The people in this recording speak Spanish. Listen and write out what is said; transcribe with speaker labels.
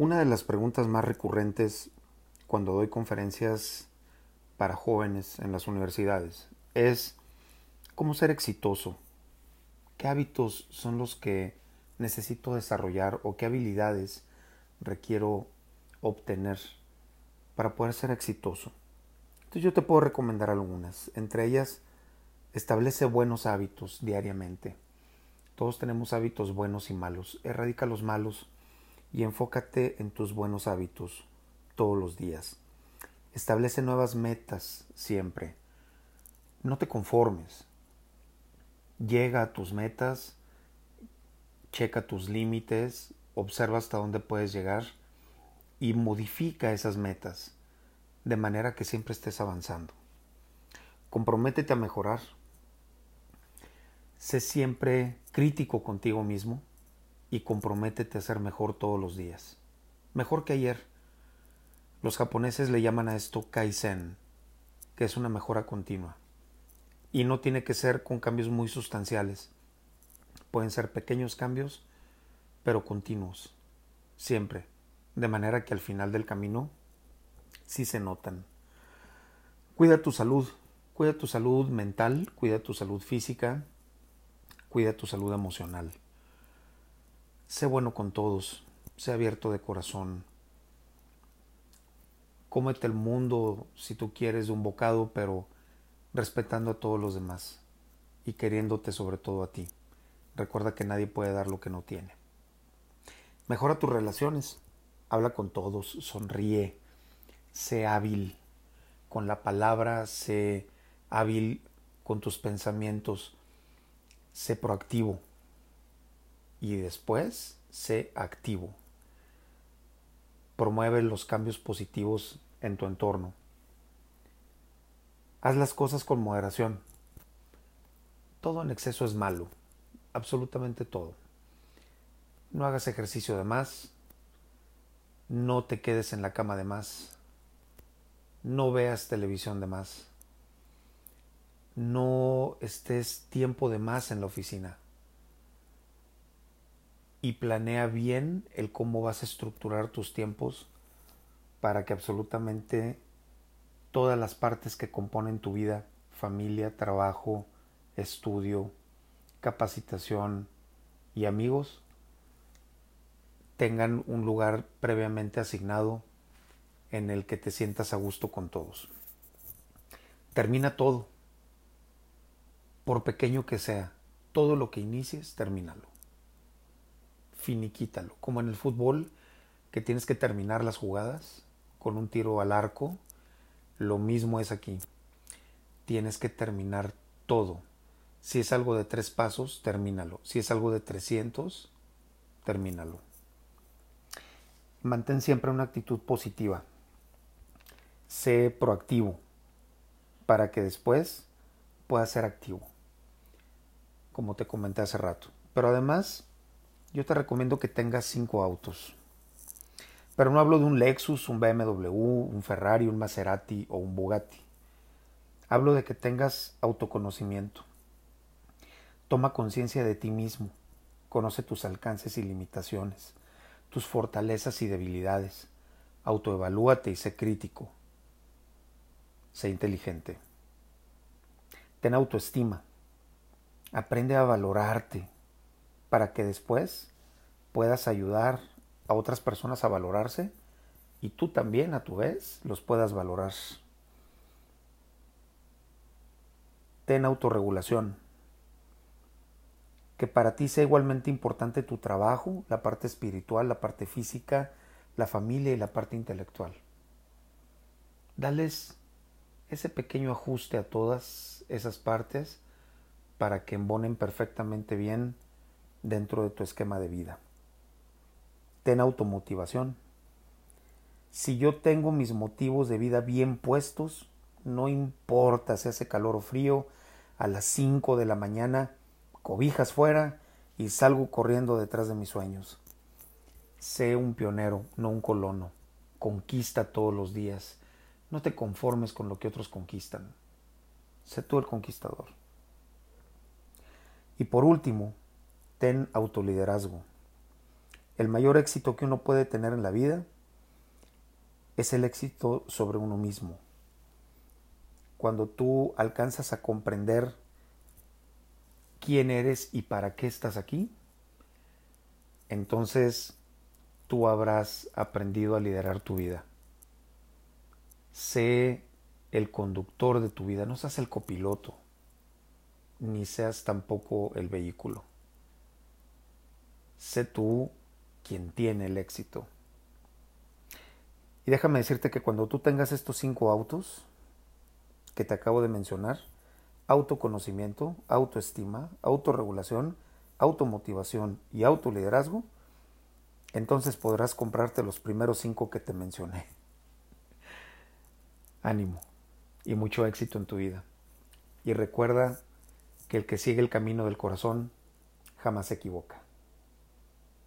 Speaker 1: Una de las preguntas más recurrentes cuando doy conferencias para jóvenes en las universidades es cómo ser exitoso. ¿Qué hábitos son los que necesito desarrollar o qué habilidades requiero obtener para poder ser exitoso? Entonces yo te puedo recomendar algunas. Entre ellas, establece buenos hábitos diariamente. Todos tenemos hábitos buenos y malos. Erradica los malos y enfócate en tus buenos hábitos todos los días. Establece nuevas metas siempre. No te conformes. Llega a tus metas, checa tus límites, observa hasta dónde puedes llegar y modifica esas metas de manera que siempre estés avanzando. Comprométete a mejorar. Sé siempre crítico contigo mismo y comprométete a ser mejor todos los días. Mejor que ayer. Los japoneses le llaman a esto kaizen, que es una mejora continua. Y no tiene que ser con cambios muy sustanciales. Pueden ser pequeños cambios, pero continuos, siempre, de manera que al final del camino sí se notan. Cuida tu salud, cuida tu salud mental, cuida tu salud física, cuida tu salud emocional. Sé bueno con todos, sé abierto de corazón. Cómete el mundo si tú quieres de un bocado, pero respetando a todos los demás y queriéndote sobre todo a ti. Recuerda que nadie puede dar lo que no tiene. Mejora tus relaciones, habla con todos, sonríe, sé hábil con la palabra, sé hábil con tus pensamientos, sé proactivo y después sé activo. Promueve los cambios positivos en tu entorno. Haz las cosas con moderación. Todo en exceso es malo, absolutamente todo. No hagas ejercicio de más, no te quedes en la cama de más, no veas televisión de más, no estés tiempo de más en la oficina y planea bien el cómo vas a estructurar tus tiempos para que absolutamente todas las partes que componen tu vida, familia, trabajo, estudio, capacitación y amigos, tengan un lugar previamente asignado en el que te sientas a gusto con todos. Termina todo, por pequeño que sea, todo lo que inicies, termínalo finiquítalo. Como en el fútbol, que tienes que terminar las jugadas con un tiro al arco, lo mismo es aquí. Tienes que terminar todo. Si es algo de tres pasos, termínalo. Si es algo de 300, termínalo. Mantén siempre una actitud positiva. Sé proactivo para que después puedas ser activo, como te comenté hace rato. Pero además, yo te recomiendo que tengas cinco autos. Pero no hablo de un Lexus, un BMW, un Ferrari, un Maserati o un Bugatti. Hablo de que tengas autoconocimiento. Toma conciencia de ti mismo. Conoce tus alcances y limitaciones, tus fortalezas y debilidades. Autoevalúate y sé crítico. Sé inteligente. Ten autoestima. Aprende a valorarte, para que después puedas ayudar a otras personas a valorarse y tú también a tu vez los puedas valorar. Ten autorregulación. Que para ti sea igualmente importante tu trabajo, la parte espiritual, la parte física, la familia y la parte intelectual. Dales ese pequeño ajuste a todas esas partes para que embonen perfectamente bien dentro de tu esquema de vida. Ten automotivación. Si yo tengo mis motivos de vida bien puestos, no importa si hace calor o frío, a las 5 de la mañana, cobijas fuera y salgo corriendo detrás de mis sueños. Sé un pionero, no un colono. Conquista todos los días. No te conformes con lo que otros conquistan. Sé tú el conquistador. Y por último, ten autoliderazgo. el mayor éxito que uno puede tener en la vida es el éxito sobre uno mismo. Cuando tú alcanzas a comprender quién eres y para qué estás aquí, entonces tú habrás aprendido a liderar tu vida. Sé el conductor de tu vida, no seas el copiloto, ni seas tampoco el vehículo. Sé tú quien tiene el éxito. Y déjame decirte que cuando tú tengas estos cinco autos que te acabo de mencionar, autoconocimiento, autoestima, autorregulación, automotivación y autoliderazgo, entonces podrás comprarte los primeros cinco que te mencioné. Ánimo y mucho éxito en tu vida. Y recuerda que el que sigue el camino del corazón jamás se equivoca.